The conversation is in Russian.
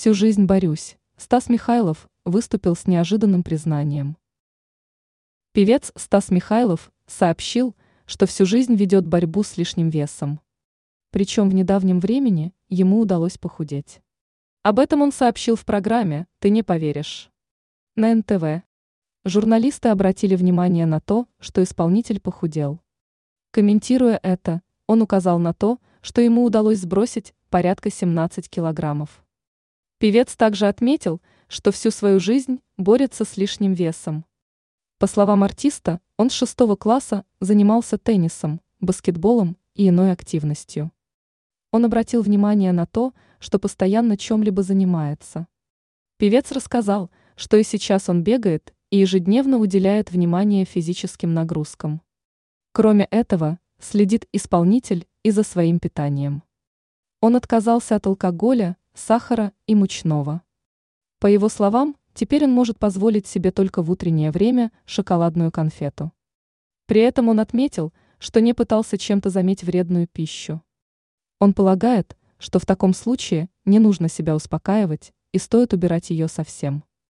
Всю жизнь борюсь. Стас Михайлов выступил с неожиданным признанием. Певец Стас Михайлов сообщил, что всю жизнь ведет борьбу с лишним весом. Причем в недавнем времени ему удалось похудеть. Об этом он сообщил в программе «Ты не поверишь». На НТВ. Журналисты обратили внимание на то, что исполнитель похудел. Комментируя это, он указал на то, что ему удалось сбросить порядка 17 килограммов. Певец также отметил, что всю свою жизнь борется с лишним весом. По словам артиста, он с шестого класса занимался теннисом, баскетболом и иной активностью. Он обратил внимание на то, что постоянно чем-либо занимается. Певец рассказал, что и сейчас он бегает и ежедневно уделяет внимание физическим нагрузкам. Кроме этого, следит исполнитель и за своим питанием. Он отказался от алкоголя, сахара и мучного. По его словам, теперь он может позволить себе только в утреннее время шоколадную конфету. При этом он отметил, что не пытался чем-то заметь вредную пищу. Он полагает, что в таком случае не нужно себя успокаивать и стоит убирать ее совсем.